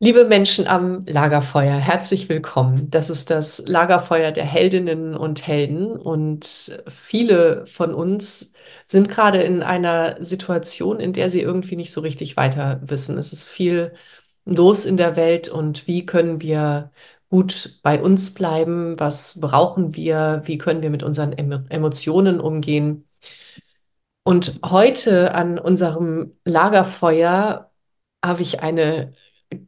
Liebe Menschen am Lagerfeuer, herzlich willkommen. Das ist das Lagerfeuer der Heldinnen und Helden und viele von uns sind gerade in einer Situation, in der sie irgendwie nicht so richtig weiter wissen. Es ist viel los in der Welt und wie können wir gut bei uns bleiben? Was brauchen wir? Wie können wir mit unseren Emotionen umgehen? Und heute an unserem Lagerfeuer habe ich eine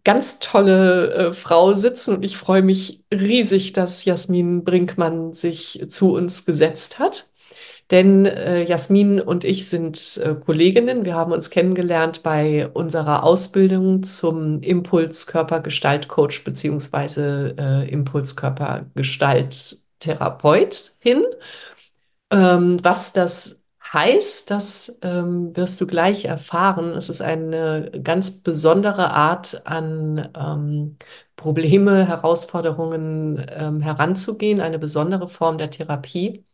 ganz tolle äh, Frau sitzen ich freue mich riesig, dass Jasmin Brinkmann sich zu uns gesetzt hat. Denn äh, Jasmin und ich sind äh, Kolleginnen. Wir haben uns kennengelernt bei unserer Ausbildung zum Impulskörpergestaltcoach beziehungsweise äh, Impulskörpergestalttherapeutin. Ähm, was das heißt, das ähm, wirst du gleich erfahren. Es ist eine ganz besondere Art an ähm, Probleme, Herausforderungen ähm, heranzugehen, eine besondere Form der Therapie.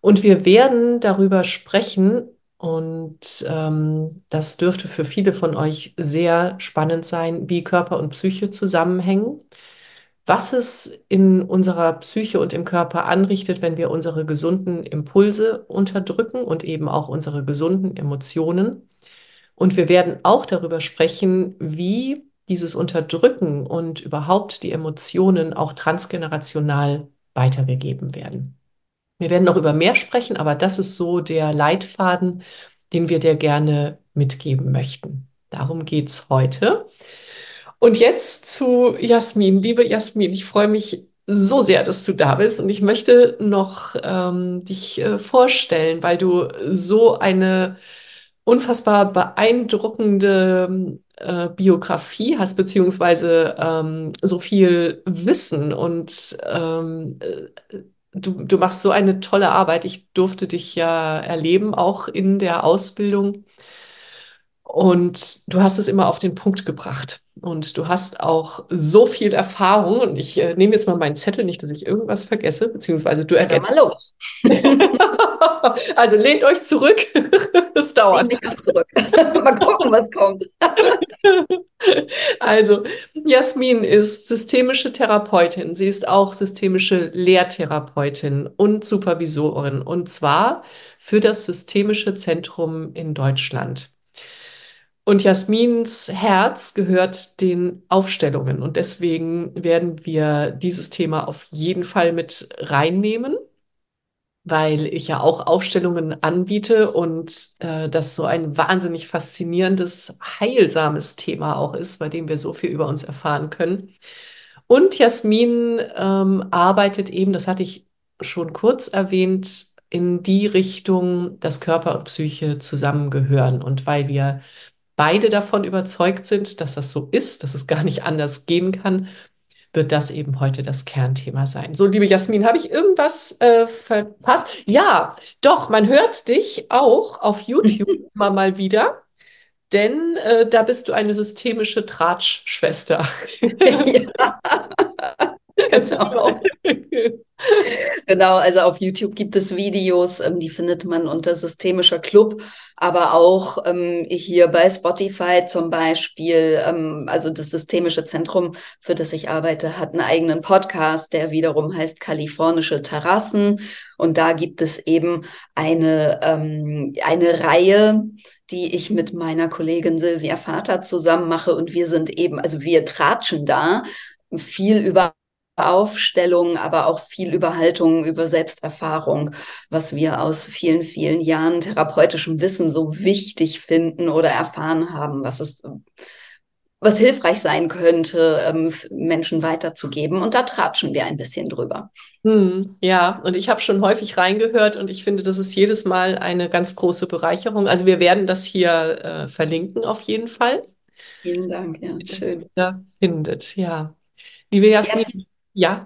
Und wir werden darüber sprechen, und ähm, das dürfte für viele von euch sehr spannend sein, wie Körper und Psyche zusammenhängen was es in unserer Psyche und im Körper anrichtet, wenn wir unsere gesunden Impulse unterdrücken und eben auch unsere gesunden Emotionen. Und wir werden auch darüber sprechen, wie dieses Unterdrücken und überhaupt die Emotionen auch transgenerational weitergegeben werden. Wir werden noch über mehr sprechen, aber das ist so der Leitfaden, den wir dir gerne mitgeben möchten. Darum geht es heute. Und jetzt zu Jasmin. Liebe Jasmin, ich freue mich so sehr, dass du da bist und ich möchte noch ähm, dich äh, vorstellen, weil du so eine unfassbar beeindruckende äh, Biografie hast, beziehungsweise ähm, so viel Wissen und ähm, äh, du, du machst so eine tolle Arbeit. Ich durfte dich ja erleben, auch in der Ausbildung. Und du hast es immer auf den Punkt gebracht. Und du hast auch so viel Erfahrung. Und ich äh, nehme jetzt mal meinen Zettel, nicht, dass ich irgendwas vergesse, beziehungsweise du ergänzt. mal los. also lehnt euch zurück. das dauert. Lehnt mich auch zurück. mal gucken, was kommt. also, Jasmin ist systemische Therapeutin. Sie ist auch systemische Lehrtherapeutin und Supervisorin. Und zwar für das Systemische Zentrum in Deutschland. Und Jasmins Herz gehört den Aufstellungen. Und deswegen werden wir dieses Thema auf jeden Fall mit reinnehmen, weil ich ja auch Aufstellungen anbiete und äh, das so ein wahnsinnig faszinierendes, heilsames Thema auch ist, bei dem wir so viel über uns erfahren können. Und Jasmin ähm, arbeitet eben, das hatte ich schon kurz erwähnt, in die Richtung, dass Körper und Psyche zusammengehören. Und weil wir beide davon überzeugt sind, dass das so ist, dass es gar nicht anders gehen kann, wird das eben heute das Kernthema sein. So, liebe Jasmin, habe ich irgendwas äh, verpasst? Ja, doch, man hört dich auch auf YouTube immer mal wieder, denn äh, da bist du eine systemische Tratschschwester. ja. genau. genau, also auf YouTube gibt es Videos, ähm, die findet man unter Systemischer Club, aber auch ähm, hier bei Spotify zum Beispiel, ähm, also das Systemische Zentrum, für das ich arbeite, hat einen eigenen Podcast, der wiederum heißt Kalifornische Terrassen. Und da gibt es eben eine, ähm, eine Reihe, die ich mit meiner Kollegin Silvia Vater zusammen mache. Und wir sind eben, also wir tratschen da viel über Aufstellung, aber auch viel über Haltung, über Selbsterfahrung, was wir aus vielen, vielen Jahren therapeutischem Wissen so wichtig finden oder erfahren haben, was es was hilfreich sein könnte, ähm, Menschen weiterzugeben. Und da tratschen wir ein bisschen drüber. Hm, ja, und ich habe schon häufig reingehört und ich finde, das ist jedes Mal eine ganz große Bereicherung. Also wir werden das hier äh, verlinken auf jeden Fall. Vielen Dank, ja, schön. Ja, findet, ja. Liebe Jasmin, Ja,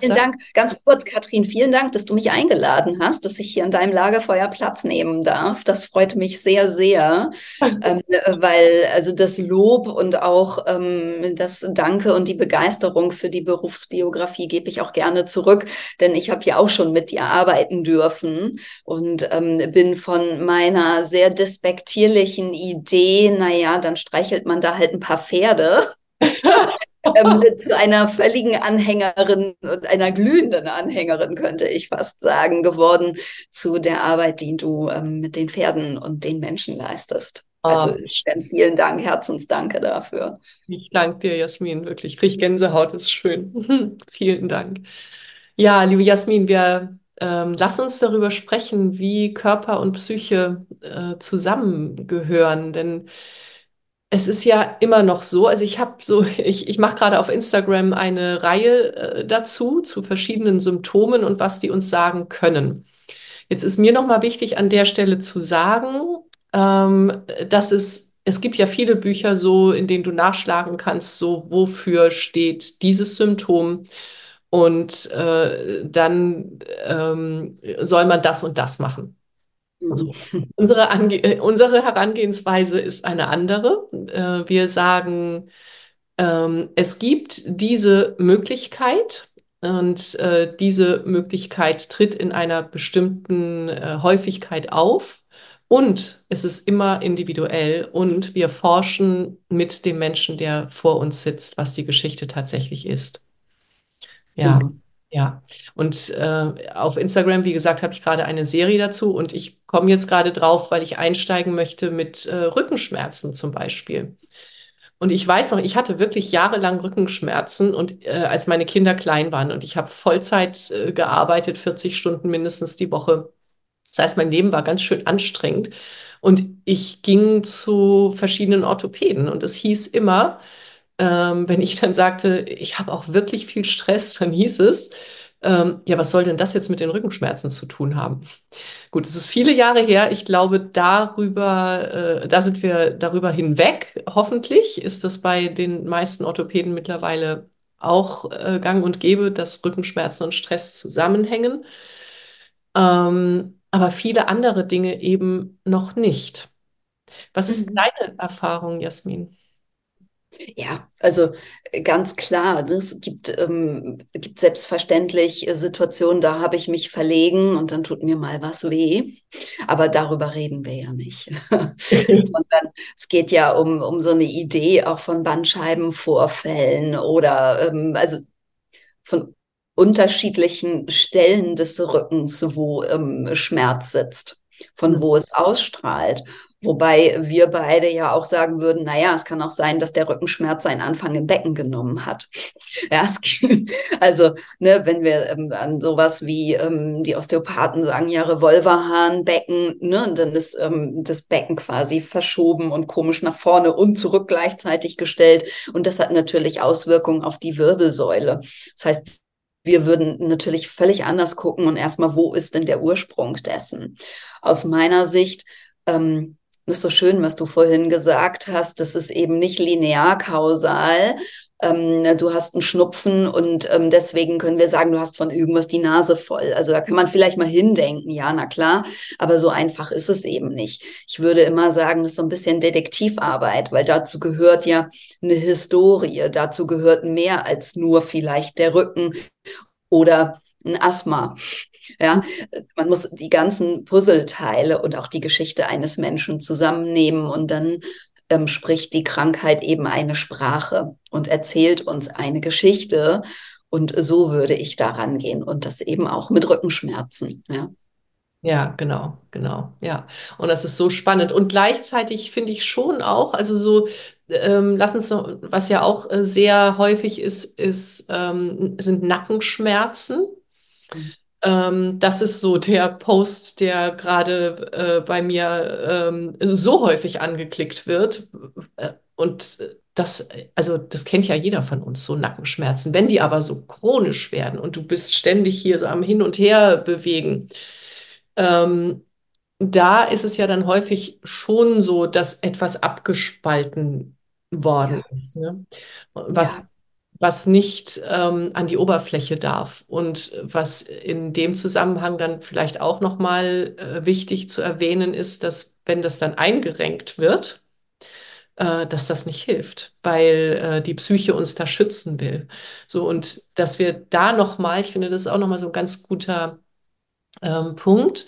Vielen sag. Dank. Ganz kurz, Katrin, vielen Dank, dass du mich eingeladen hast, dass ich hier an deinem Lagerfeuer Platz nehmen darf. Das freut mich sehr, sehr, ähm, weil also das Lob und auch ähm, das Danke und die Begeisterung für die Berufsbiografie gebe ich auch gerne zurück, denn ich habe ja auch schon mit dir arbeiten dürfen und ähm, bin von meiner sehr despektierlichen Idee, naja, dann streichelt man da halt ein paar Pferde. ähm, zu einer völligen Anhängerin und einer glühenden Anhängerin, könnte ich fast sagen, geworden zu der Arbeit, die du ähm, mit den Pferden und den Menschen leistest. Also oh. vielen Dank, Herzensdanke dafür. Ich danke dir, Jasmin, wirklich. Ich kriege Gänsehaut, ist schön. vielen Dank. Ja, liebe Jasmin, wir ähm, lass uns darüber sprechen, wie Körper und Psyche äh, zusammengehören, denn es ist ja immer noch so, also ich habe so, ich, ich mache gerade auf Instagram eine Reihe äh, dazu, zu verschiedenen Symptomen und was die uns sagen können. Jetzt ist mir nochmal wichtig, an der Stelle zu sagen, ähm, dass es, es gibt ja viele Bücher so, in denen du nachschlagen kannst, so wofür steht dieses Symptom und äh, dann ähm, soll man das und das machen. Also, unsere, Ange äh, unsere Herangehensweise ist eine andere. Äh, wir sagen, ähm, es gibt diese Möglichkeit und äh, diese Möglichkeit tritt in einer bestimmten äh, Häufigkeit auf und es ist immer individuell und wir forschen mit dem Menschen, der vor uns sitzt, was die Geschichte tatsächlich ist. Ja. Mhm. Ja, und äh, auf Instagram, wie gesagt, habe ich gerade eine Serie dazu und ich komme jetzt gerade drauf, weil ich einsteigen möchte mit äh, Rückenschmerzen zum Beispiel. Und ich weiß noch, ich hatte wirklich jahrelang Rückenschmerzen und äh, als meine Kinder klein waren und ich habe Vollzeit äh, gearbeitet, 40 Stunden mindestens die Woche. Das heißt, mein Leben war ganz schön anstrengend und ich ging zu verschiedenen Orthopäden und es hieß immer, ähm, wenn ich dann sagte, ich habe auch wirklich viel Stress, dann hieß es, ähm, ja, was soll denn das jetzt mit den Rückenschmerzen zu tun haben? Gut, es ist viele Jahre her. Ich glaube, darüber, äh, da sind wir darüber hinweg. Hoffentlich ist das bei den meisten Orthopäden mittlerweile auch äh, gang und gäbe, dass Rückenschmerzen und Stress zusammenhängen. Ähm, aber viele andere Dinge eben noch nicht. Was ist mhm. deine Erfahrung, Jasmin? Ja, also äh, ganz klar, ne? es gibt, ähm, gibt selbstverständlich Situationen, da habe ich mich verlegen und dann tut mir mal was weh. Aber darüber reden wir ja nicht. Sondern es geht ja um, um so eine Idee auch von Bandscheibenvorfällen oder ähm, also von unterschiedlichen Stellen des Rückens, wo ähm, Schmerz sitzt, von mhm. wo es ausstrahlt. Wobei wir beide ja auch sagen würden, naja, es kann auch sein, dass der Rückenschmerz seinen Anfang im Becken genommen hat. Ja, es, also, ne, wenn wir ähm, an sowas wie ähm, die Osteopathen sagen, ja, Revolverhahnbecken, ne, dann ist ähm, das Becken quasi verschoben und komisch nach vorne und zurück gleichzeitig gestellt. Und das hat natürlich Auswirkungen auf die Wirbelsäule. Das heißt, wir würden natürlich völlig anders gucken und erstmal, wo ist denn der Ursprung dessen? Aus meiner Sicht ähm, das ist so schön, was du vorhin gesagt hast. Das ist eben nicht linear kausal. Ähm, du hast einen Schnupfen und ähm, deswegen können wir sagen, du hast von irgendwas die Nase voll. Also da kann man vielleicht mal hindenken, ja, na klar, aber so einfach ist es eben nicht. Ich würde immer sagen, das ist so ein bisschen Detektivarbeit, weil dazu gehört ja eine Historie, dazu gehört mehr als nur vielleicht der Rücken oder ein Asthma. Ja, man muss die ganzen Puzzleteile und auch die Geschichte eines Menschen zusammennehmen und dann ähm, spricht die Krankheit eben eine Sprache und erzählt uns eine Geschichte. Und so würde ich daran gehen und das eben auch mit Rückenschmerzen. Ja. Ja, genau, genau, ja. Und das ist so spannend. Und gleichzeitig finde ich schon auch, also so, ähm, lass uns noch, was ja auch äh, sehr häufig ist, ist ähm, sind Nackenschmerzen. Mhm. Ähm, das ist so der Post, der gerade äh, bei mir ähm, so häufig angeklickt wird. Äh, und das, also das kennt ja jeder von uns, so Nackenschmerzen. Wenn die aber so chronisch werden und du bist ständig hier so am Hin und Her bewegen, ähm, da ist es ja dann häufig schon so, dass etwas abgespalten worden ja. ist. Ne? Was ja was nicht ähm, an die Oberfläche darf. Und was in dem Zusammenhang dann vielleicht auch nochmal äh, wichtig zu erwähnen ist, dass wenn das dann eingerenkt wird, äh, dass das nicht hilft, weil äh, die Psyche uns da schützen will. So und dass wir da nochmal, ich finde, das ist auch nochmal so ein ganz guter ähm, Punkt.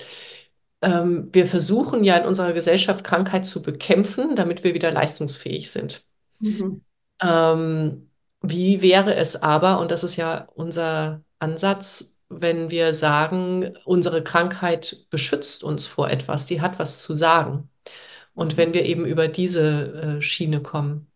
Ähm, wir versuchen ja in unserer Gesellschaft Krankheit zu bekämpfen, damit wir wieder leistungsfähig sind. Mhm. Ähm, wie wäre es aber, und das ist ja unser Ansatz, wenn wir sagen, unsere Krankheit beschützt uns vor etwas, die hat was zu sagen. Und wenn wir eben über diese äh, Schiene kommen.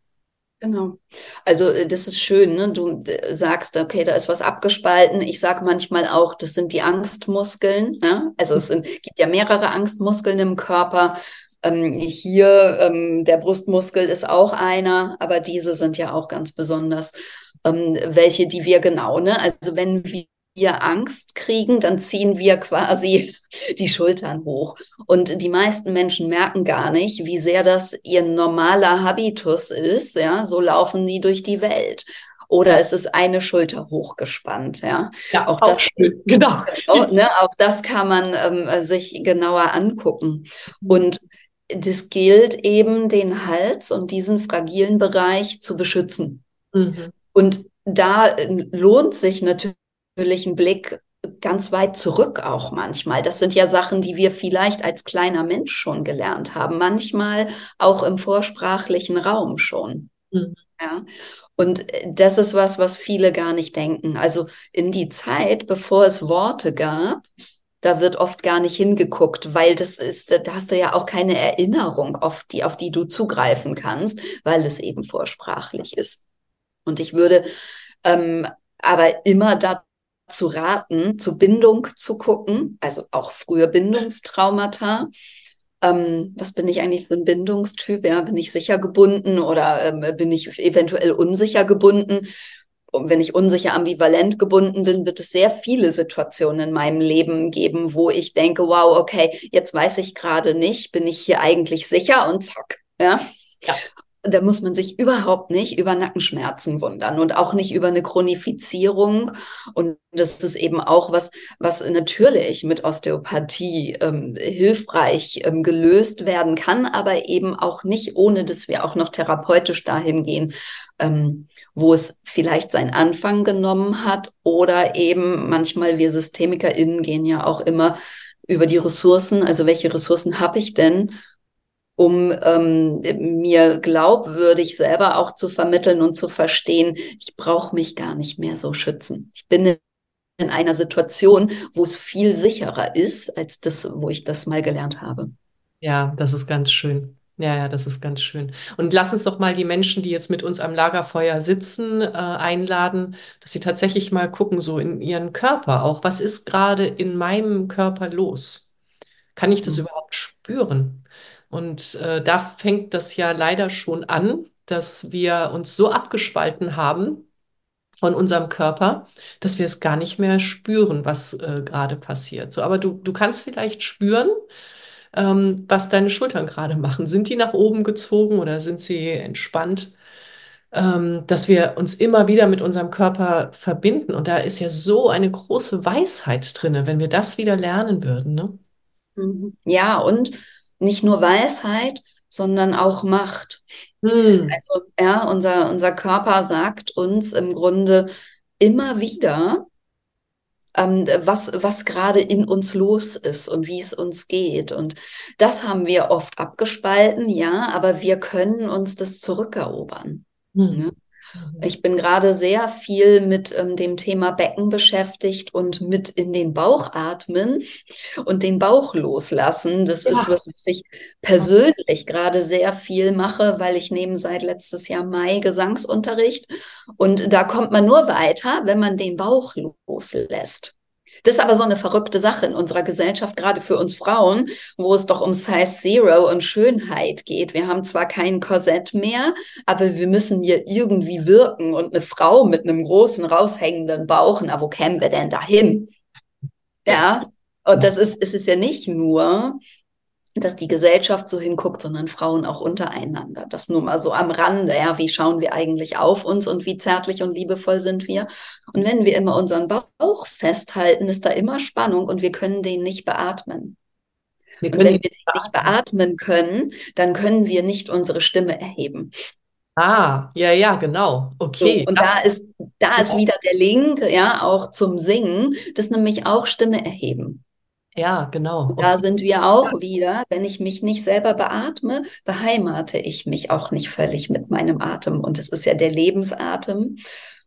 Genau. Also äh, das ist schön, ne? Du sagst, okay, da ist was abgespalten. Ich sage manchmal auch, das sind die Angstmuskeln. Ja? Also es sind, gibt ja mehrere Angstmuskeln im Körper. Ähm, hier ähm, der Brustmuskel ist auch einer, aber diese sind ja auch ganz besonders ähm, welche, die wir genau, ne? Also wenn wir wir Angst kriegen, dann ziehen wir quasi die Schultern hoch. Und die meisten Menschen merken gar nicht, wie sehr das ihr normaler Habitus ist. Ja, so laufen die durch die Welt. Oder es ist eine Schulter hochgespannt. Ja, ja auch, auch das, schön. genau. genau ne, auch das kann man ähm, sich genauer angucken. Und das gilt eben, den Hals und diesen fragilen Bereich zu beschützen. Mhm. Und da äh, lohnt sich natürlich natürlich ein Blick ganz weit zurück auch manchmal. Das sind ja Sachen, die wir vielleicht als kleiner Mensch schon gelernt haben, manchmal auch im vorsprachlichen Raum schon. Mhm. Ja. Und das ist was, was viele gar nicht denken. Also in die Zeit, bevor es Worte gab, da wird oft gar nicht hingeguckt, weil das ist, da hast du ja auch keine Erinnerung, auf die, auf die du zugreifen kannst, weil es eben vorsprachlich ist. Und ich würde ähm, aber immer dazu zu raten, zu Bindung zu gucken, also auch frühe Bindungstraumata. Ähm, was bin ich eigentlich für ein Bindungstyp? Ja, bin ich sicher gebunden oder ähm, bin ich eventuell unsicher gebunden? Wenn ich unsicher ambivalent gebunden bin, wird es sehr viele Situationen in meinem Leben geben, wo ich denke, wow, okay, jetzt weiß ich gerade nicht, bin ich hier eigentlich sicher und zack. Ja. ja da muss man sich überhaupt nicht über Nackenschmerzen wundern und auch nicht über eine Chronifizierung. Und das ist eben auch was, was natürlich mit Osteopathie ähm, hilfreich ähm, gelöst werden kann, aber eben auch nicht, ohne dass wir auch noch therapeutisch dahin gehen, ähm, wo es vielleicht seinen Anfang genommen hat oder eben manchmal wir SystemikerInnen gehen ja auch immer über die Ressourcen, also welche Ressourcen habe ich denn um ähm, mir glaubwürdig selber auch zu vermitteln und zu verstehen, ich brauche mich gar nicht mehr so schützen. Ich bin in einer Situation, wo es viel sicherer ist, als das, wo ich das mal gelernt habe. Ja, das ist ganz schön. Ja, ja, das ist ganz schön. Und lass uns doch mal die Menschen, die jetzt mit uns am Lagerfeuer sitzen, äh, einladen, dass sie tatsächlich mal gucken, so in ihren Körper auch. Was ist gerade in meinem Körper los? Kann ich das mhm. überhaupt spüren? Und äh, da fängt das ja leider schon an, dass wir uns so abgespalten haben von unserem Körper, dass wir es gar nicht mehr spüren, was äh, gerade passiert. So, aber du, du kannst vielleicht spüren, ähm, was deine Schultern gerade machen. Sind die nach oben gezogen oder sind sie entspannt? Ähm, dass wir uns immer wieder mit unserem Körper verbinden. Und da ist ja so eine große Weisheit drin, wenn wir das wieder lernen würden. Ne? Mhm. Ja, und nicht nur Weisheit, sondern auch Macht. Hm. Also ja, unser, unser Körper sagt uns im Grunde immer wieder, ähm, was, was gerade in uns los ist und wie es uns geht. Und das haben wir oft abgespalten, ja, aber wir können uns das zurückerobern. Hm. Ne? Ich bin gerade sehr viel mit ähm, dem Thema Becken beschäftigt und mit in den Bauch atmen und den Bauch loslassen. Das ja. ist was, was ich persönlich gerade sehr viel mache, weil ich nehme seit letztes Jahr Mai Gesangsunterricht und da kommt man nur weiter, wenn man den Bauch loslässt. Das ist aber so eine verrückte Sache in unserer Gesellschaft, gerade für uns Frauen, wo es doch um Size Zero und Schönheit geht. Wir haben zwar kein Korsett mehr, aber wir müssen hier irgendwie wirken. Und eine Frau mit einem großen, raushängenden Bauch, na, wo kämen wir denn dahin? Ja. Und das ist, ist es ja nicht nur, dass die Gesellschaft so hinguckt, sondern Frauen auch untereinander. Das nur mal so am Rande, ja, wie schauen wir eigentlich auf uns und wie zärtlich und liebevoll sind wir? Und wenn wir immer unseren Bauch festhalten, ist da immer Spannung und wir können den nicht beatmen. Wir und wenn wir den nicht beatmen können, dann können wir nicht unsere Stimme erheben. Ah, ja, ja, genau. Okay. So, und da ist, da ist wieder der Link, ja, auch zum Singen, das nämlich auch Stimme erheben. Ja, genau. Und da sind wir auch wieder, wenn ich mich nicht selber beatme, beheimate ich mich auch nicht völlig mit meinem Atem. Und es ist ja der Lebensatem.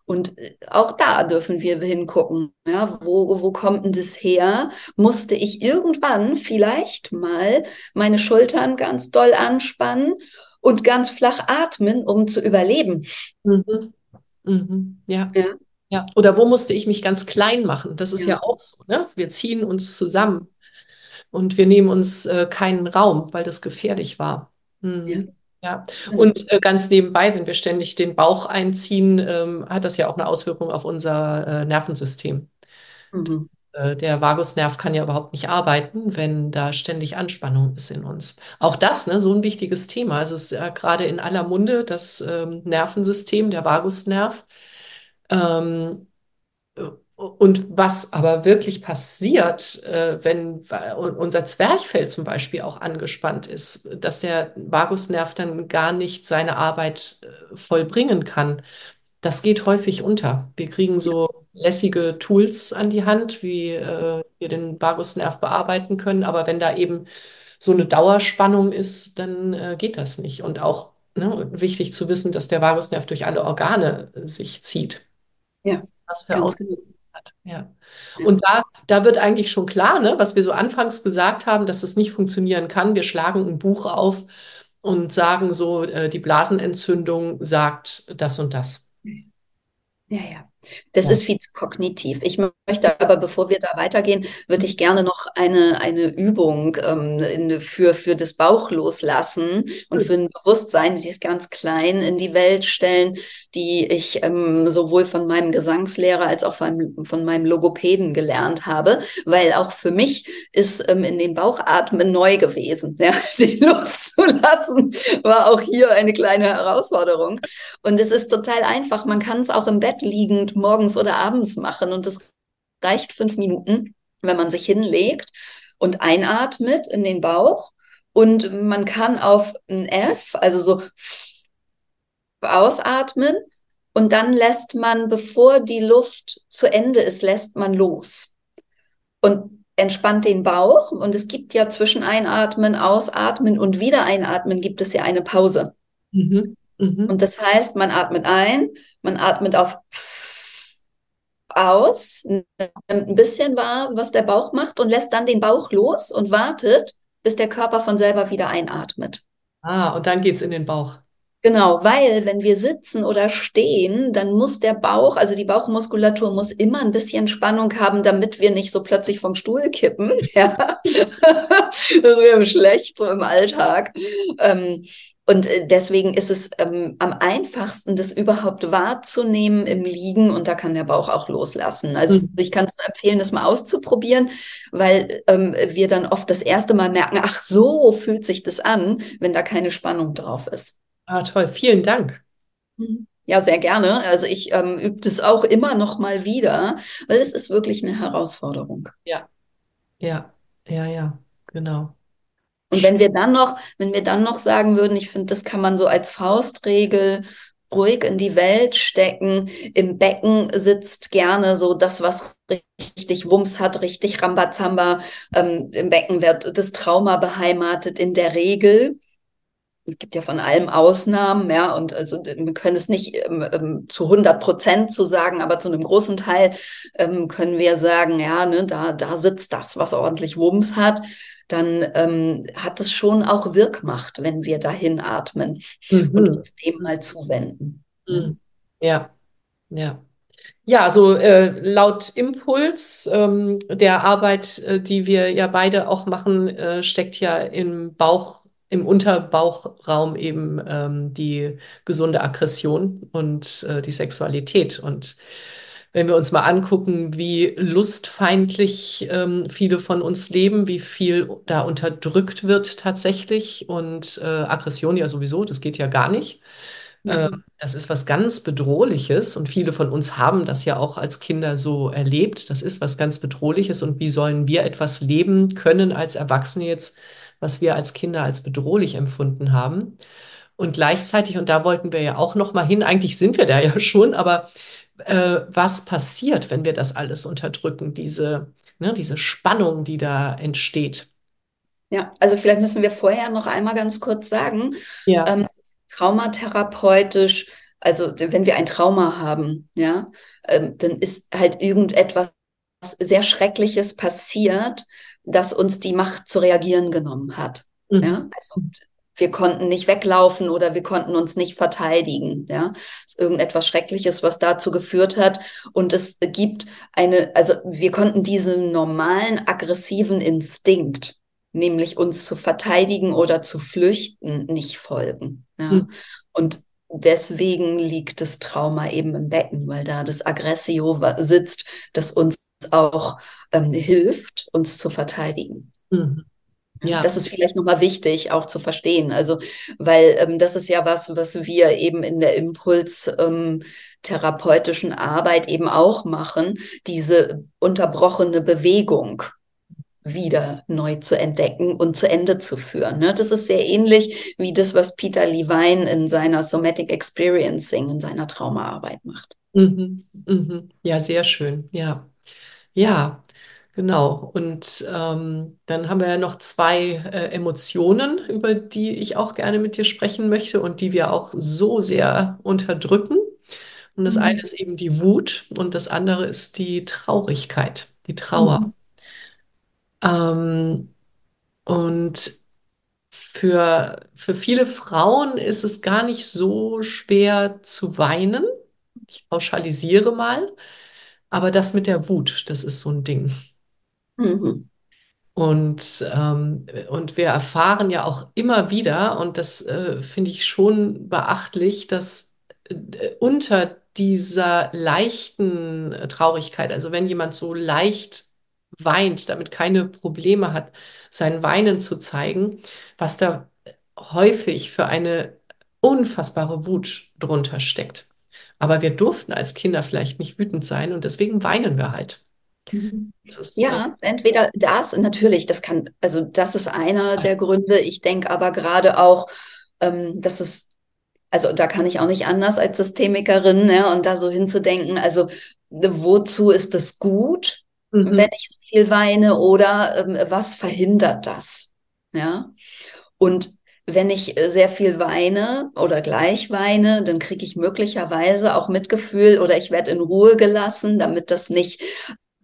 Und äh, auch da dürfen wir hingucken. Ja, wo, wo kommt denn das her? Musste ich irgendwann vielleicht mal meine Schultern ganz doll anspannen und ganz flach atmen, um zu überleben? Mhm. Mhm. Ja. ja. Ja, oder wo musste ich mich ganz klein machen? Das ist ja, ja auch so. Ne? Wir ziehen uns zusammen und wir nehmen uns äh, keinen Raum, weil das gefährlich war. Mhm. Ja. Ja, und äh, ganz nebenbei, wenn wir ständig den Bauch einziehen, ähm, hat das ja auch eine Auswirkung auf unser äh, Nervensystem. Mhm. Äh, der Vagusnerv kann ja überhaupt nicht arbeiten, wenn da ständig Anspannung ist in uns. Auch das, ne, so ein wichtiges Thema. Es ist ja gerade in aller Munde das ähm, Nervensystem, der Vagusnerv. Ähm, und was aber wirklich passiert, äh, wenn unser Zwerchfell zum Beispiel auch angespannt ist, dass der Vagusnerv dann gar nicht seine Arbeit äh, vollbringen kann, das geht häufig unter. Wir kriegen so lässige Tools an die Hand, wie äh, wir den Vagusnerv bearbeiten können, aber wenn da eben so eine Dauerspannung ist, dann geht das nicht. Und auch ne, wichtig zu wissen, dass der Vagusnerv durch alle Organe sich zieht. Ja. Was für Auswirkungen genau. hat. Ja. Und da, da wird eigentlich schon klar, ne, was wir so anfangs gesagt haben, dass das nicht funktionieren kann. Wir schlagen ein Buch auf und sagen so, äh, die Blasenentzündung sagt das und das. Ja, ja. Das ja. ist viel zu kognitiv. Ich möchte aber, bevor wir da weitergehen, würde ich gerne noch eine, eine Übung ähm, in, für, für das Bauch loslassen und für ein Bewusstsein, sie ist ganz klein, in die Welt stellen, die ich ähm, sowohl von meinem Gesangslehrer als auch von, von meinem Logopäden gelernt habe, weil auch für mich ist ähm, in den Bauchatmen neu gewesen. Ja, sie loszulassen war auch hier eine kleine Herausforderung. Und es ist total einfach. Man kann es auch im Bett liegend morgens oder abends machen. Und das reicht fünf Minuten, wenn man sich hinlegt und einatmet in den Bauch. Und man kann auf ein F, also so ausatmen. Und dann lässt man, bevor die Luft zu Ende ist, lässt man los. Und entspannt den Bauch. Und es gibt ja zwischen Einatmen, Ausatmen und wieder Einatmen gibt es ja eine Pause. Mhm. Mhm. Und das heißt, man atmet ein, man atmet auf aus, nimmt ein bisschen wahr, was der Bauch macht und lässt dann den Bauch los und wartet, bis der Körper von selber wieder einatmet. Ah, und dann geht es in den Bauch. Genau, weil wenn wir sitzen oder stehen, dann muss der Bauch, also die Bauchmuskulatur muss immer ein bisschen Spannung haben, damit wir nicht so plötzlich vom Stuhl kippen. Ja, das wäre schlecht so im Alltag. Ähm, und äh, deswegen ist es ähm, am einfachsten, das überhaupt wahrzunehmen im Liegen und da kann der Bauch auch loslassen. Also mhm. ich kann es nur empfehlen, das mal auszuprobieren, weil ähm, wir dann oft das erste Mal merken, ach so fühlt sich das an, wenn da keine Spannung drauf ist. Ah, toll. Vielen Dank. Mhm. Ja, sehr gerne. Also ich ähm, übe das auch immer noch mal wieder, weil es ist wirklich eine Herausforderung. Ja, ja, ja, ja, genau. Und wenn wir dann noch, wenn wir dann noch sagen würden, ich finde, das kann man so als Faustregel ruhig in die Welt stecken. Im Becken sitzt gerne so das, was richtig Wumms hat, richtig Rambazamba. Ähm, Im Becken wird das Trauma beheimatet in der Regel. Es gibt ja von allem Ausnahmen, ja, und also wir können es nicht ähm, ähm zu 100 Prozent zu sagen, aber zu einem großen Teil ähm, können wir sagen, ja, ne, da, da sitzt das, was ordentlich Wumms hat dann ähm, hat es schon auch Wirkmacht, wenn wir dahin atmen mhm. und uns dem mal zuwenden. Mhm. Ja, ja. Ja, also äh, laut Impuls ähm, der Arbeit, äh, die wir ja beide auch machen, äh, steckt ja im Bauch, im Unterbauchraum eben ähm, die gesunde Aggression und äh, die Sexualität. Und wenn wir uns mal angucken, wie lustfeindlich ähm, viele von uns leben, wie viel da unterdrückt wird tatsächlich und äh, Aggression ja sowieso, das geht ja gar nicht. Äh, Mhm. das ist was ganz Bedrohliches und viele von uns haben das ja auch als Kinder so erlebt. Das ist was ganz Bedrohliches und wie sollen wir etwas leben können als Erwachsene jetzt, was wir als Kinder als bedrohlich empfunden haben? Und gleichzeitig, und da wollten wir ja auch noch mal hin, eigentlich sind wir da ja schon, aber äh, was passiert, wenn wir das alles unterdrücken, diese, ne, diese Spannung, die da entsteht? Ja, also vielleicht müssen wir vorher noch einmal ganz kurz sagen, Ja. ähm, traumatherapeutisch, also wenn wir ein Trauma haben, ja, ähm, dann ist halt irgendetwas sehr Schreckliches passiert, das uns die Macht zu reagieren genommen hat. Mhm. Ja, also wir konnten nicht weglaufen oder wir konnten uns nicht verteidigen. Ja, es ist irgendetwas Schreckliches, was dazu geführt hat. Und es gibt eine, also wir konnten diesem normalen aggressiven Instinkt, nämlich uns zu verteidigen oder zu flüchten, nicht folgen. Ja, Mhm. und deswegen liegt das Trauma eben im Becken, weil da das Aggressio sitzt, das uns auch ähm, hilft, uns zu verteidigen. Mhm. Ja. Das ist vielleicht nochmal wichtig auch zu verstehen. Also, weil ähm, das ist ja was, was wir eben in der Impuls ähm, therapeutischen Arbeit eben auch machen, diese unterbrochene Bewegung wieder neu zu entdecken und zu Ende zu führen. Ne? Das ist sehr ähnlich wie das, was Peter Levine in seiner Somatic Experiencing, in seiner Traumaarbeit macht. Mhm. Mhm. Ja, sehr schön. Ja. Ja, genau. Und ähm, dann haben wir ja noch zwei äh, Emotionen, über die ich auch gerne mit dir sprechen möchte und die wir auch so sehr unterdrücken. Und das eine Mhm. ist eben die Wut und das andere ist die Traurigkeit, die Trauer. Mhm. Ähm, und für, für viele Frauen ist es gar nicht so schwer zu weinen. Ich pauschalisiere mal. Aber das mit der Wut, das ist so ein Ding. Mhm. Und, ähm, und wir erfahren ja auch immer wieder, und das äh, finde ich schon beachtlich, dass äh, unter dieser leichten äh, Traurigkeit, also wenn jemand so leicht weint, damit keine Probleme hat, sein Weinen zu zeigen, was da häufig für eine unfassbare Wut drunter steckt. Aber wir durften als Kinder vielleicht nicht wütend sein und deswegen weinen wir halt. Mhm. Das ist, äh, Ja, entweder das, natürlich, das kann, also das ist einer der Gründe. Ich denke aber gerade auch, ähm, dass es, also da kann ich auch nicht anders als Systemikerin, ne, und da so hinzudenken, also wozu ist es gut, mhm. wenn ich so viel weine oder ähm, was verhindert das? Ja. Und wenn ich äh, sehr viel weine oder gleich weine, dann kriege ich möglicherweise auch Mitgefühl oder ich werde in Ruhe gelassen, damit das nicht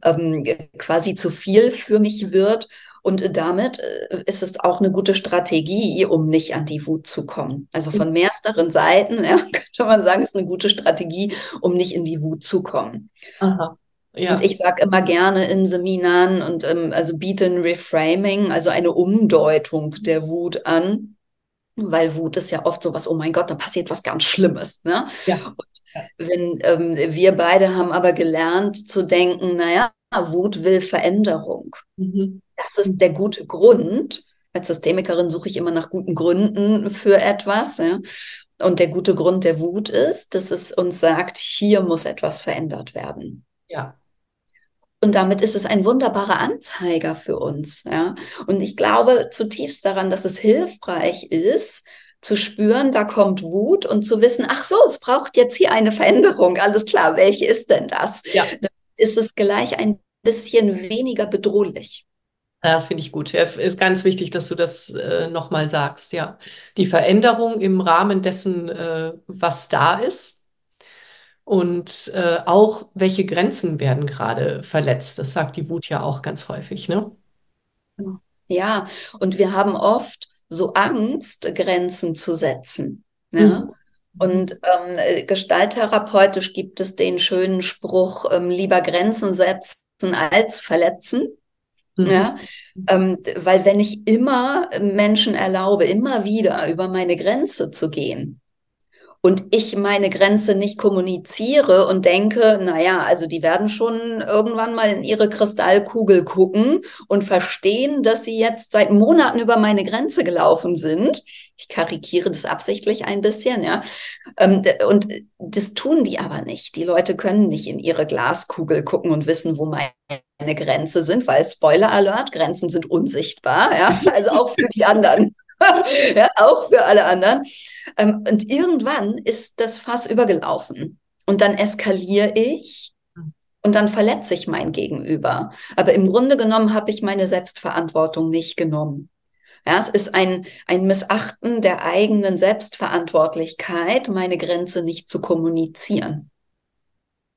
ähm, quasi zu viel für mich wird. Und damit äh, ist es auch eine gute Strategie, um nicht an die Wut zu kommen. Also von mehreren Seiten ja, könnte man sagen, ist eine gute Strategie, um nicht in die Wut zu kommen. Aha. Ja. Und ich sage immer gerne in Seminaren und ähm, also biete ein Reframing, also eine Umdeutung der Wut an, weil Wut ist ja oft so was, oh mein Gott, da passiert was ganz Schlimmes. Ne? Ja. Und wenn ähm, wir beide haben aber gelernt zu denken, naja, Wut will Veränderung. Mhm. Das ist der gute Grund. Als Systemikerin suche ich immer nach guten Gründen für etwas. Ja? Und der gute Grund der Wut ist, dass es uns sagt, hier muss etwas verändert werden. Ja. Und damit ist es ein wunderbarer Anzeiger für uns. Ja? Und ich glaube zutiefst daran, dass es hilfreich ist, zu spüren, da kommt Wut und zu wissen, ach so, es braucht jetzt hier eine Veränderung. Alles klar, welche ist denn das? Ja. Dann ist es gleich ein bisschen weniger bedrohlich. Ja, finde ich gut. Ja, ist ganz wichtig, dass du das äh, nochmal sagst. Ja, die Veränderung im Rahmen dessen, äh, was da ist und äh, auch welche Grenzen werden gerade verletzt. Das sagt die Wut ja auch ganz häufig, ne? Ja, und wir haben oft so Angst, Grenzen zu setzen. Ja? Mhm. Und ähm, gestalttherapeutisch gibt es den schönen Spruch, ähm, lieber Grenzen setzen als verletzen. Mhm. Ja, ähm, weil wenn ich immer Menschen erlaube, immer wieder über meine Grenze zu gehen und ich meine Grenze nicht kommuniziere und denke, naja, also die werden schon irgendwann mal in ihre Kristallkugel gucken und verstehen, dass sie jetzt seit Monaten über meine Grenze gelaufen sind. Ich karikiere das absichtlich ein bisschen, ja. Ähm, und das tun die aber nicht. Die Leute können nicht in ihre Glaskugel gucken und wissen, wo meine Grenze sind, weil Spoiler Alert, Grenzen sind unsichtbar, ja. Also auch für die anderen. ja, auch für alle anderen. Ähm, und irgendwann ist das Fass übergelaufen. Und dann eskaliere ich und dann verletze ich mein Gegenüber. Aber im Grunde genommen habe ich meine Selbstverantwortung nicht genommen. Ja, es ist ein, ein Missachten der eigenen Selbstverantwortlichkeit, meine Grenze nicht zu kommunizieren.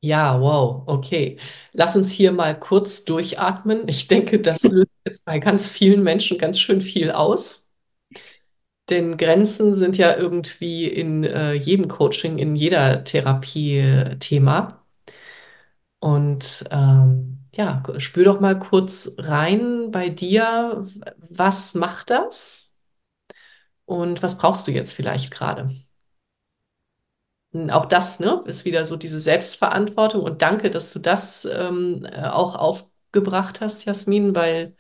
Ja, wow, okay. Lass uns hier mal kurz durchatmen. Ich denke, das löst jetzt bei ganz vielen Menschen ganz schön viel aus. Denn Grenzen sind ja irgendwie in äh, jedem Coaching, in jeder Therapie äh, Thema. Und ähm, ja, spür doch mal kurz rein bei dir, was macht das und was brauchst du jetzt vielleicht gerade? Auch das, ne, ist wieder so diese Selbstverantwortung und danke, dass du das ähm, äh, auch aufgebracht hast, Jasmin, weil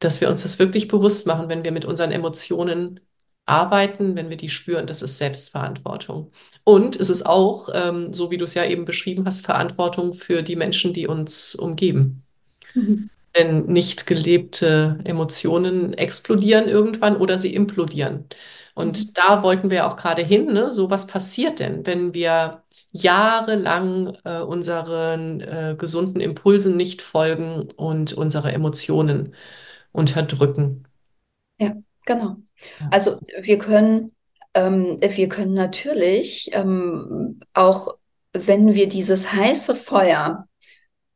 dass wir uns das wirklich bewusst machen, wenn wir mit unseren Emotionen arbeiten, wenn wir die spüren, das ist Selbstverantwortung. Und es ist auch, ähm, so wie du es ja eben beschrieben hast, Verantwortung für die Menschen, die uns umgeben. Mhm. Denn nicht gelebte Emotionen explodieren irgendwann oder sie implodieren. Und mhm. da wollten wir auch gerade hin, ne? So was passiert denn, wenn wir jahrelang äh, unseren äh, gesunden Impulsen nicht folgen und unsere Emotionen unterdrücken. Ja, genau. Also wir können, ähm, wir können natürlich ähm, auch, wenn wir dieses heiße Feuer,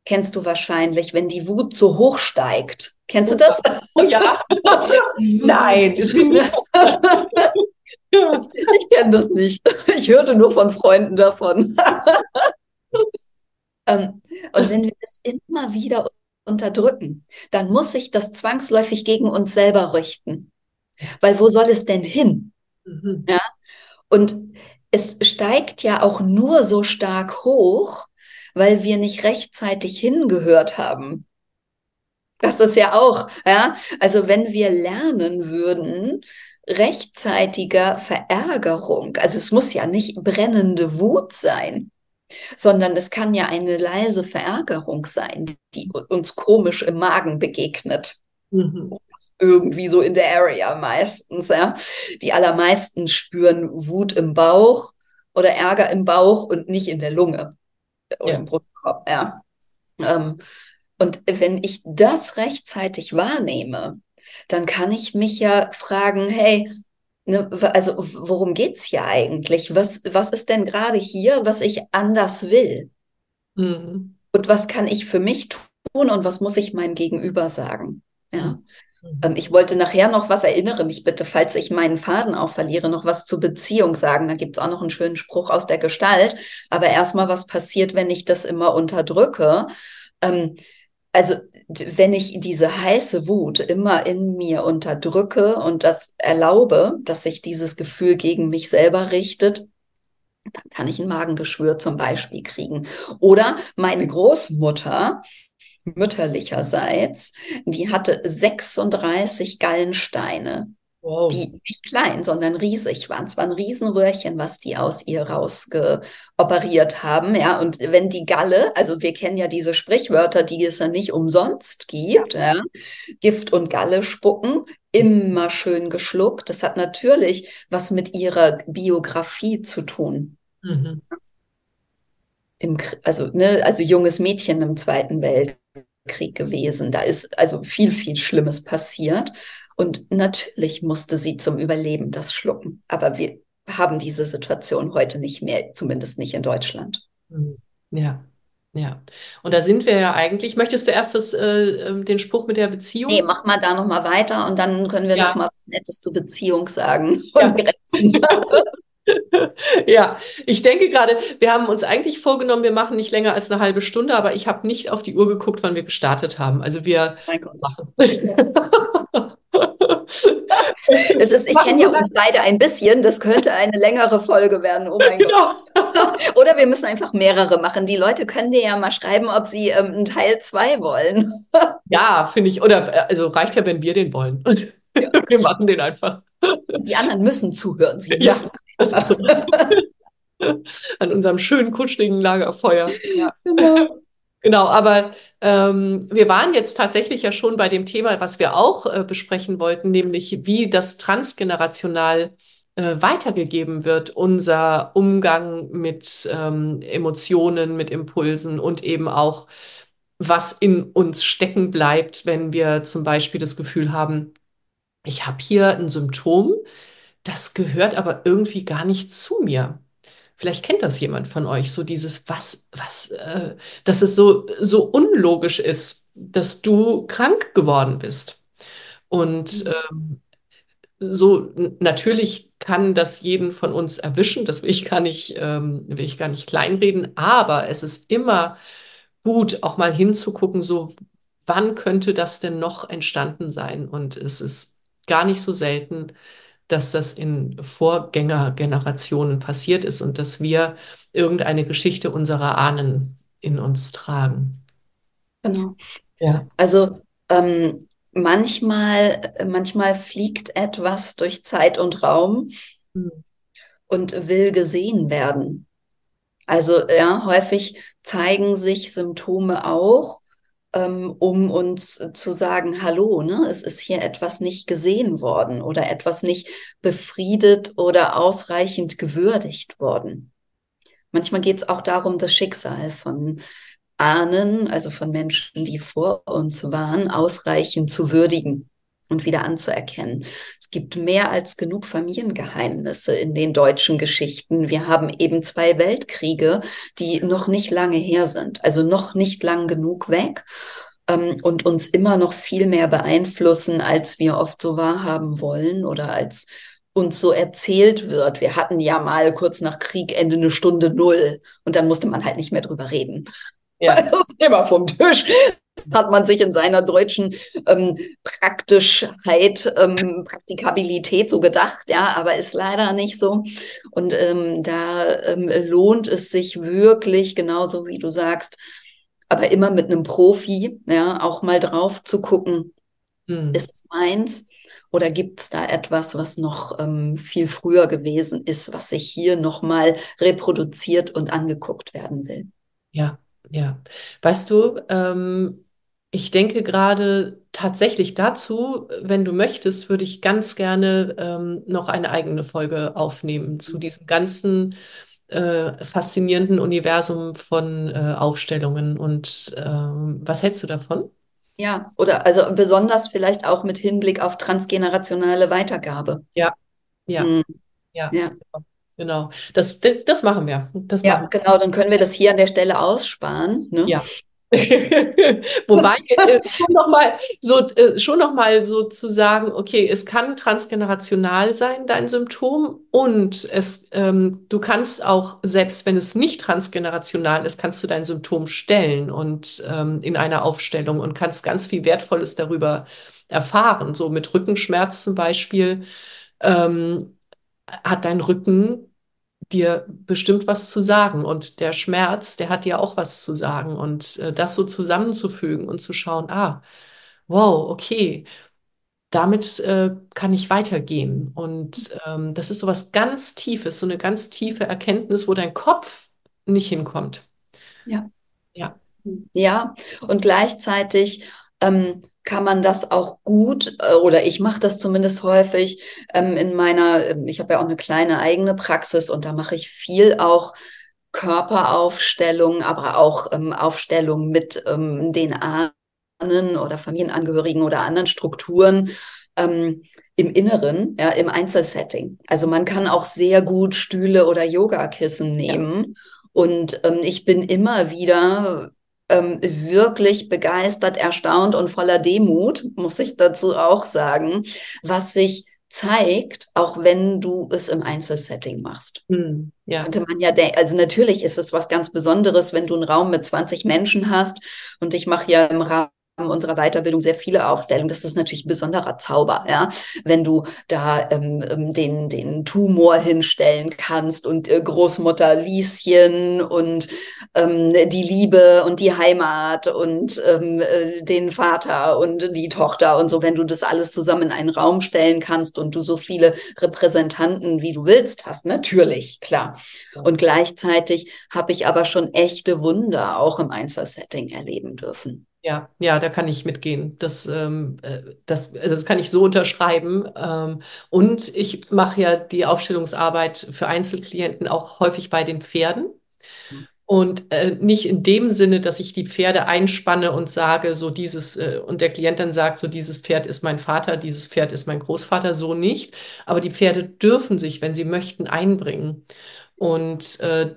kennst du wahrscheinlich, wenn die Wut so hoch steigt. Kennst du das? Oh ja. Nein, das ich kenne das nicht. Ich hörte nur von Freunden davon. ähm, und wenn wir das immer wieder unterdrücken, dann muss sich das zwangsläufig gegen uns selber richten. Weil wo soll es denn hin? Mhm. Ja. Und es steigt ja auch nur so stark hoch, weil wir nicht rechtzeitig hingehört haben. Das ist ja auch, ja. Also wenn wir lernen würden, rechtzeitiger Verärgerung, also es muss ja nicht brennende Wut sein, sondern es kann ja eine leise Verärgerung sein, die uns komisch im Magen begegnet. Mhm. Irgendwie so in der Area meistens, ja. Die allermeisten spüren Wut im Bauch oder Ärger im Bauch und nicht in der Lunge oder ja. im Brustkorb, ja. Ähm, und wenn ich das rechtzeitig wahrnehme, dann kann ich mich ja fragen, hey, ne, also worum geht es hier eigentlich? Was, was ist denn gerade hier, was ich anders will? Mhm. Und was kann ich für mich tun und was muss ich meinem Gegenüber sagen? Ja. Mhm. Ähm, ich wollte nachher noch was, erinnere mich bitte, falls ich meinen Faden auch verliere, noch was zur Beziehung sagen. Da gibt es auch noch einen schönen Spruch aus der Gestalt. Aber erstmal, was passiert, wenn ich das immer unterdrücke? Ähm, also wenn ich diese heiße Wut immer in mir unterdrücke und das erlaube, dass sich dieses Gefühl gegen mich selber richtet, dann kann ich ein Magengeschwür zum Beispiel kriegen. Oder meine Großmutter, mütterlicherseits, die hatte 36 Gallensteine. Wow. Die nicht klein, sondern riesig waren. Es war ein Riesenröhrchen, was die aus ihr rausgeoperiert haben. Ja, und wenn die Galle, also wir kennen ja diese Sprichwörter, die es ja nicht umsonst gibt, ja. ja Gift und Galle spucken, immer schön geschluckt. Das hat natürlich was mit ihrer Biografie zu tun. Mhm. Im, also, ne, also junges Mädchen im Zweiten Weltkrieg gewesen. Da ist also viel, viel Schlimmes passiert. Und natürlich musste sie zum Überleben das schlucken. Aber wir haben diese Situation heute nicht mehr, zumindest nicht in Deutschland. Hm. Ja, ja. Und da sind wir ja eigentlich. Möchtest du erst das, äh, ähm, den Spruch mit der Beziehung? Nee, mach mal da nochmal weiter und dann können wir ja. noch mal was Nettes zur Beziehung sagen ja. und Grenzen. ja, ich denke gerade, wir haben uns eigentlich vorgenommen, wir machen nicht länger als eine halbe Stunde, aber ich habe nicht auf die Uhr geguckt, wann wir gestartet haben. Also wir machen. es ist, ich kenne ja uns beide ein bisschen. Das könnte eine längere Folge werden. Oh mein genau. Gott. Oder wir müssen einfach mehrere machen. Die Leute können dir ja mal schreiben, ob sie ähm, einen Teil zwei wollen. ja, finde ich. Oder äh, also reicht ja, wenn wir den wollen. Ja. Wir machen den einfach. Die anderen müssen zuhören. Sie müssen ja. einfach. An unserem schönen, kuscheligen Lagerfeuer. Ja. Genau. Genau, aber ähm, wir waren jetzt tatsächlich ja schon bei dem Thema, was wir auch äh, besprechen wollten, nämlich wie das transgenerational äh, weitergegeben wird, unser Umgang mit ähm, Emotionen, mit Impulsen und eben auch, was in uns stecken bleibt, wenn wir zum Beispiel das Gefühl haben, ich habe hier ein Symptom, das gehört aber irgendwie gar nicht zu mir. Vielleicht kennt das jemand von euch, so dieses, was, was, äh, dass es so, so unlogisch ist, dass du krank geworden bist. Und ähm, so natürlich kann das jeden von uns erwischen, das will ich gar nicht, ähm, will ich gar nicht kleinreden, aber es ist immer gut, auch mal hinzugucken, so wann könnte das denn noch entstanden sein? Und es ist gar nicht so selten, dass das in Vorgängergenerationen passiert ist und dass wir irgendeine Geschichte unserer Ahnen in uns tragen. Genau. Ja. Also ähm, manchmal, manchmal fliegt etwas durch Zeit und Raum mhm. und will gesehen werden. Also ja, häufig zeigen sich Symptome auch um uns zu sagen, hallo, ne, es ist hier etwas nicht gesehen worden oder etwas nicht befriedet oder ausreichend gewürdigt worden. Manchmal geht es auch darum, das Schicksal von Ahnen, also von Menschen, die vor uns waren, ausreichend zu würdigen und wieder anzuerkennen. Es gibt mehr als genug Familiengeheimnisse in den deutschen Geschichten. Wir haben eben zwei Weltkriege, die noch nicht lange her sind, also noch nicht lang genug weg ähm, und uns immer noch viel mehr beeinflussen, als wir oft so wahrhaben wollen oder als uns so erzählt wird. Wir hatten ja mal kurz nach Kriegende eine Stunde Null und dann musste man halt nicht mehr drüber reden. Ja. Das Thema vom Tisch hat man sich in seiner deutschen ähm, Praktischheit, ähm, Praktikabilität so gedacht, ja, aber ist leider nicht so. Und ähm, da ähm, lohnt es sich wirklich, genauso wie du sagst, aber immer mit einem Profi, ja, auch mal drauf zu gucken, hm. ist es meins oder gibt es da etwas, was noch ähm, viel früher gewesen ist, was sich hier nochmal reproduziert und angeguckt werden will? Ja, ja. Weißt du, ähm, ich denke gerade tatsächlich dazu, wenn du möchtest, würde ich ganz gerne ähm, noch eine eigene Folge aufnehmen zu mhm. diesem ganzen äh, faszinierenden Universum von äh, Aufstellungen. Und ähm, was hältst du davon? Ja, oder also besonders vielleicht auch mit Hinblick auf transgenerationale Weitergabe. Ja, ja, mhm. ja. ja. Genau, das, das machen wir. Das ja, machen wir. genau, dann können wir das hier an der Stelle aussparen. Ne? Ja, Wobei äh, schon nochmal so, äh, schon noch mal so zu sagen, okay, es kann transgenerational sein, dein Symptom, und es, ähm, du kannst auch, selbst wenn es nicht transgenerational ist, kannst du dein Symptom stellen und ähm, in einer Aufstellung und kannst ganz viel Wertvolles darüber erfahren. So mit Rückenschmerz zum Beispiel ähm, hat dein Rücken dir bestimmt was zu sagen. Und der Schmerz, der hat dir auch was zu sagen. Und äh, das so zusammenzufügen und zu schauen, ah, wow, okay, damit äh, kann ich weitergehen. Und ähm, das ist so was ganz Tiefes, so eine ganz tiefe Erkenntnis, wo dein Kopf nicht hinkommt. Ja. Ja. Ja, und gleichzeitig ähm, kann man das auch gut, äh, oder ich mache das zumindest häufig ähm, in meiner, ähm, ich habe ja auch eine kleine eigene Praxis und da mache ich viel auch Körperaufstellung, aber auch ähm, Aufstellung mit ähm, den Ahnen oder Familienangehörigen oder anderen Strukturen ähm, im Inneren, ja, im Einzelsetting. Also man kann auch sehr gut Stühle oder Yogakissen nehmen. Ja. Und ähm, ich bin immer wieder ähm, wirklich begeistert, erstaunt und voller Demut, muss ich dazu auch sagen, was sich zeigt, auch wenn du es im Einzelsetting machst. Hm, ja. Könnte man ja denken, also natürlich ist es was ganz Besonderes, wenn du einen Raum mit 20 Menschen hast und ich mache ja im Rahmen unserer Weiterbildung sehr viele Aufstellungen. Das ist natürlich ein besonderer Zauber, ja, wenn du da ähm, ähm, den, den Tumor hinstellen kannst und äh, Großmutter Lieschen und ähm, die Liebe und die Heimat und ähm, äh, den Vater und die Tochter und so, wenn du das alles zusammen in einen Raum stellen kannst und du so viele Repräsentanten, wie du willst, hast, natürlich, klar. Und gleichzeitig habe ich aber schon echte Wunder auch im Einzelsetting erleben dürfen. Ja, ja, da kann ich mitgehen. Das, ähm, äh, das, das kann ich so unterschreiben. Ähm, und ich mache ja die Aufstellungsarbeit für Einzelklienten auch häufig bei den Pferden. Und äh, nicht in dem Sinne, dass ich die Pferde einspanne und sage, so dieses, äh, und der Klient dann sagt, so dieses Pferd ist mein Vater, dieses Pferd ist mein Großvater, so nicht. Aber die Pferde dürfen sich, wenn sie möchten, einbringen. Und äh,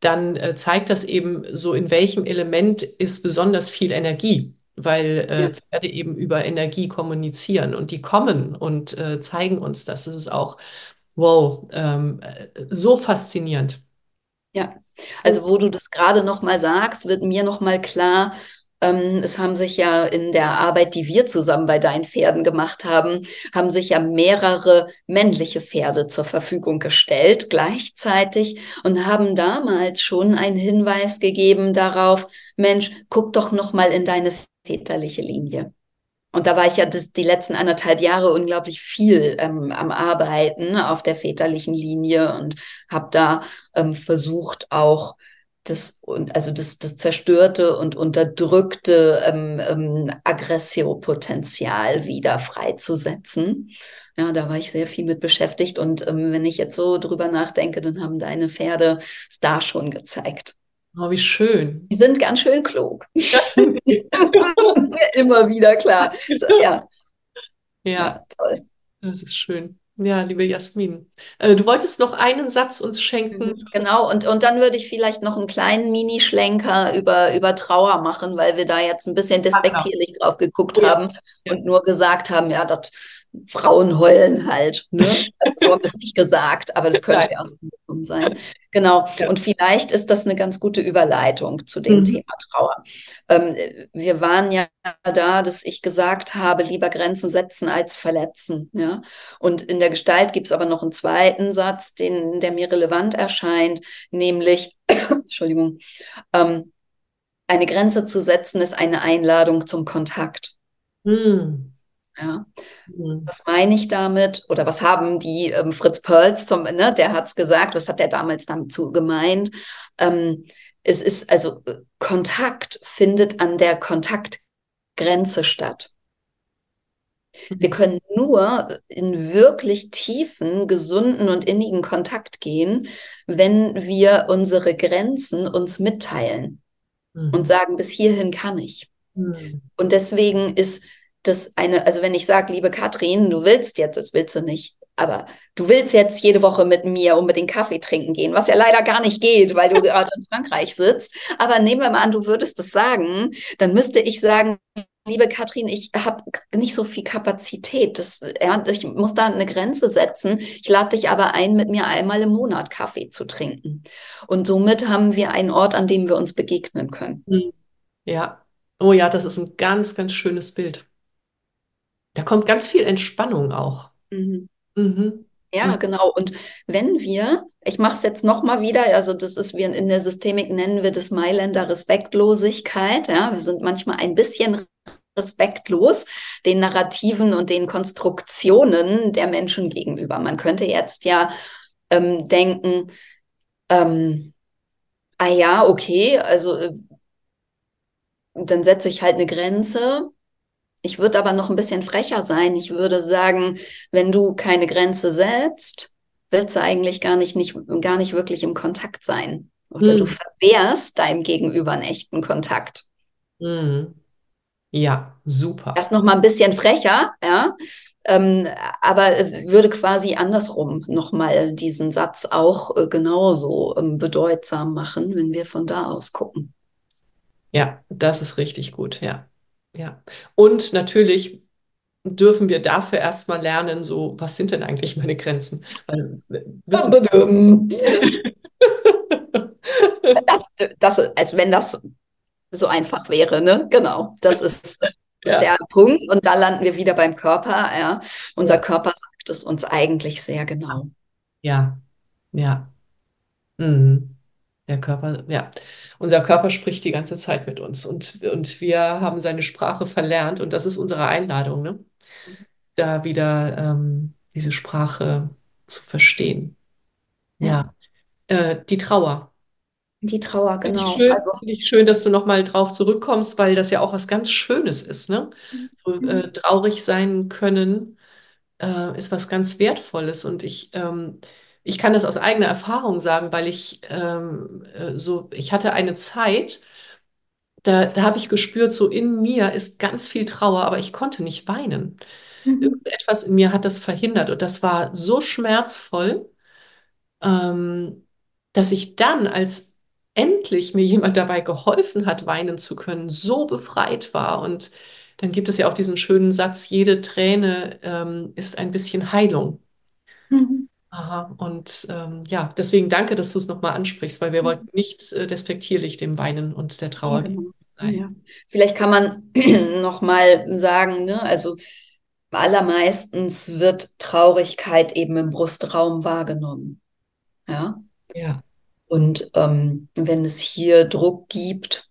dann äh, zeigt das eben so, in welchem Element ist besonders viel Energie, weil äh, ja. Pferde eben über Energie kommunizieren und die kommen und äh, zeigen uns das. Das ist auch, wow, ähm, so faszinierend. Ja, also wo du das gerade noch mal sagst, wird mir noch mal klar, ähm, es haben sich ja in der Arbeit, die wir zusammen bei deinen Pferden gemacht haben, haben sich ja mehrere männliche Pferde zur Verfügung gestellt gleichzeitig und haben damals schon einen Hinweis gegeben darauf, Mensch, guck doch noch mal in deine väterliche Linie. Und da war ich ja das, die letzten anderthalb Jahre unglaublich viel ähm, am Arbeiten auf der väterlichen Linie und habe da ähm, versucht auch das, also das, das zerstörte und unterdrückte ähm, ähm, Aggressiopotenzial wieder freizusetzen. Ja, da war ich sehr viel mit beschäftigt. Und ähm, wenn ich jetzt so drüber nachdenke, dann haben deine Pferde es da schon gezeigt. Oh, wie schön. Die sind ganz schön klug. Immer wieder klar. So, ja. ja. Ja, toll. Das ist schön. Ja, liebe Jasmin. Äh, du wolltest noch einen Satz uns schenken. Mhm, genau, und, und dann würde ich vielleicht noch einen kleinen Minischlenker über, über Trauer machen, weil wir da jetzt ein bisschen despektierlich drauf geguckt ja. haben und nur gesagt haben, ja, das Frauen heulen halt. Ne? Also so haben wir es nicht gesagt, aber das könnte ja so gekommen sein. Genau. Ja. Und vielleicht ist das eine ganz gute Überleitung zu dem mhm. Thema Trauer. Ähm, wir waren ja da, dass ich gesagt habe, lieber Grenzen setzen als verletzen. Ja? Und in der Gestalt gibt es aber noch einen zweiten Satz, den, der mir relevant erscheint, nämlich, Entschuldigung, ähm, eine Grenze zu setzen ist eine Einladung zum Kontakt. Mhm. Ja. Mhm. Was meine ich damit? Oder was haben die ähm, Fritz Perls zum, ne, der hat es gesagt, was hat er damals dazu gemeint? Ähm, es ist also äh, Kontakt findet an der Kontaktgrenze statt. Wir mhm. können nur in wirklich tiefen, gesunden und innigen Kontakt gehen, wenn wir unsere Grenzen uns mitteilen mhm. und sagen, bis hierhin kann ich. Mhm. Und deswegen ist das eine, also wenn ich sage, liebe Katrin, du willst jetzt, das willst du nicht, aber du willst jetzt jede Woche mit mir unbedingt Kaffee trinken gehen, was ja leider gar nicht geht, weil du gerade in Frankreich sitzt. Aber nehmen wir mal an, du würdest das sagen, dann müsste ich sagen, liebe Katrin, ich habe nicht so viel Kapazität. Das, ja, ich muss da eine Grenze setzen. Ich lade dich aber ein, mit mir einmal im Monat Kaffee zu trinken. Und somit haben wir einen Ort, an dem wir uns begegnen können. Hm. Ja. Oh ja, das ist ein ganz, ganz schönes Bild. Da kommt ganz viel Entspannung auch. Mhm. Mhm. Ja, mhm. genau. Und wenn wir, ich mache es jetzt nochmal wieder, also das ist, wir in der Systemik nennen wir das Mailänder Respektlosigkeit. Ja, wir sind manchmal ein bisschen respektlos den Narrativen und den Konstruktionen der Menschen gegenüber. Man könnte jetzt ja ähm, denken, ähm, ah ja, okay, also äh, dann setze ich halt eine Grenze ich würde aber noch ein bisschen frecher sein. Ich würde sagen, wenn du keine Grenze setzt, willst du eigentlich gar nicht, nicht, gar nicht wirklich im Kontakt sein. Oder hm. du verwehrst deinem Gegenüber einen echten Kontakt. Hm. Ja, super. Erst noch mal ein bisschen frecher, ja. Ähm, aber würde quasi andersrum nochmal diesen Satz auch äh, genauso ähm, bedeutsam machen, wenn wir von da aus gucken. Ja, das ist richtig gut, ja. Ja. Und natürlich dürfen wir dafür erstmal lernen, so, was sind denn eigentlich meine Grenzen? Weil, wissen, das, das, als wenn das so einfach wäre, ne? Genau, das ist, das ist ja. der Punkt. Und da landen wir wieder beim Körper. Ja. Unser. Körper sagt es uns eigentlich sehr genau. Ja, ja. Mhm. Der Körper, ja. Unser Körper spricht die ganze Zeit mit uns und, und wir haben seine Sprache verlernt und das ist unsere Einladung, ne? Da wieder ähm, diese Sprache zu verstehen. Ja. Äh, die Trauer. Die Trauer, genau. Finde ich, schön, also, finde ich schön, dass du nochmal drauf zurückkommst, weil das ja auch was ganz Schönes ist, ne? So, äh, mhm. traurig sein können äh, ist was ganz Wertvolles. Und ich, ähm, ich kann das aus eigener Erfahrung sagen, weil ich ähm, äh, so, ich hatte eine Zeit, da, da habe ich gespürt, so in mir ist ganz viel Trauer, aber ich konnte nicht weinen. Mhm. Irgendetwas in mir hat das verhindert und das war so schmerzvoll, ähm, dass ich dann, als endlich mir jemand dabei geholfen hat, weinen zu können, so befreit war. Und dann gibt es ja auch diesen schönen Satz, jede Träne ähm, ist ein bisschen Heilung. Mhm. Aha, und ähm, ja, deswegen danke, dass du es nochmal ansprichst, weil wir mhm. wollten nicht äh, despektierlich dem Weinen und der Trauer geben. Ja. Vielleicht kann man nochmal sagen, ne, also allermeistens wird Traurigkeit eben im Brustraum wahrgenommen. Ja. Ja. Und ähm, wenn es hier Druck gibt,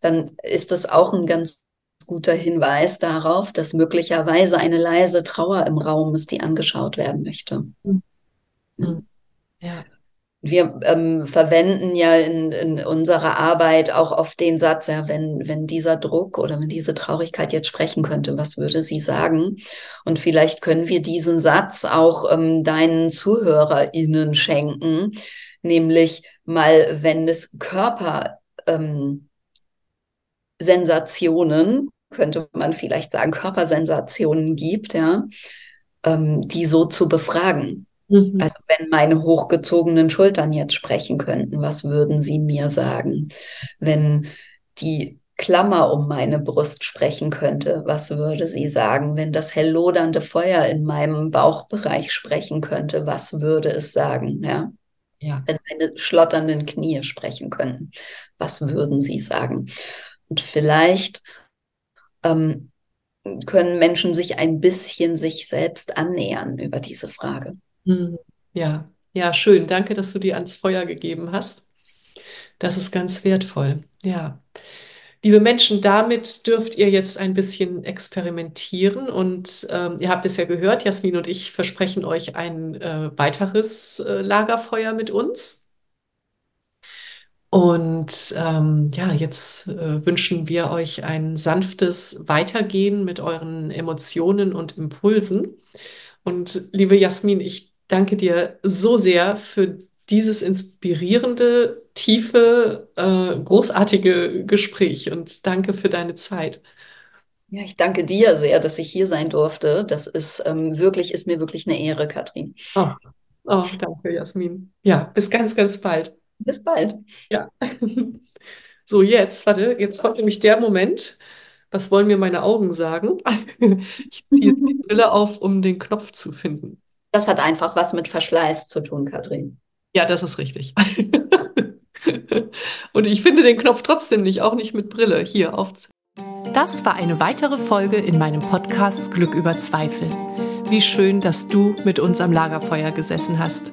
dann ist das auch ein ganz guter Hinweis darauf, dass möglicherweise eine leise Trauer im Raum ist, die angeschaut werden möchte. Mhm. Ja. Wir ähm, verwenden ja in, in unserer Arbeit auch oft den Satz, ja, wenn, wenn dieser Druck oder wenn diese Traurigkeit jetzt sprechen könnte, was würde sie sagen? Und vielleicht können wir diesen Satz auch ähm, deinen ZuhörerInnen schenken, nämlich mal, wenn es Körpersensationen, ähm, könnte man vielleicht sagen, Körpersensationen gibt, ja, ähm, die so zu befragen. Mhm. Also wenn meine hochgezogenen Schultern jetzt sprechen könnten, was würden sie mir sagen? Wenn die Klammer um meine Brust sprechen könnte, was würde sie sagen? Wenn das helllodernde Feuer in meinem Bauchbereich sprechen könnte, was würde es sagen? Ja. Ja. Wenn meine schlotternden Knie sprechen könnten, was würden sie sagen? Und vielleicht ähm, können Menschen sich ein bisschen sich selbst annähern über diese Frage. Hm. Ja, ja, schön. Danke, dass du die ans Feuer gegeben hast. Das ist ganz wertvoll. Ja. Liebe Menschen, damit dürft ihr jetzt ein bisschen experimentieren und ähm, ihr habt es ja gehört, Jasmin und ich versprechen euch ein äh, weiteres äh, Lagerfeuer mit uns. Und ähm, ja, jetzt äh, wünschen wir euch ein sanftes Weitergehen mit euren Emotionen und Impulsen. Und liebe Jasmin, ich danke dir so sehr für dieses inspirierende, tiefe, äh, großartige Gespräch und danke für deine Zeit. Ja, ich danke dir sehr, dass ich hier sein durfte. Das ist ähm, wirklich, ist mir wirklich eine Ehre, Katrin. Oh. oh, danke, Jasmin. Ja, bis ganz, ganz bald. Bis bald. Ja. So, jetzt, warte, jetzt kommt nämlich der Moment. Was wollen mir meine Augen sagen? Ich ziehe jetzt die Brille auf, um den Knopf zu finden. Das hat einfach was mit Verschleiß zu tun, Katrin. Ja, das ist richtig. Und ich finde den Knopf trotzdem nicht, auch nicht mit Brille. Hier auf. Das war eine weitere Folge in meinem Podcast Glück über Zweifel. Wie schön, dass du mit uns am Lagerfeuer gesessen hast.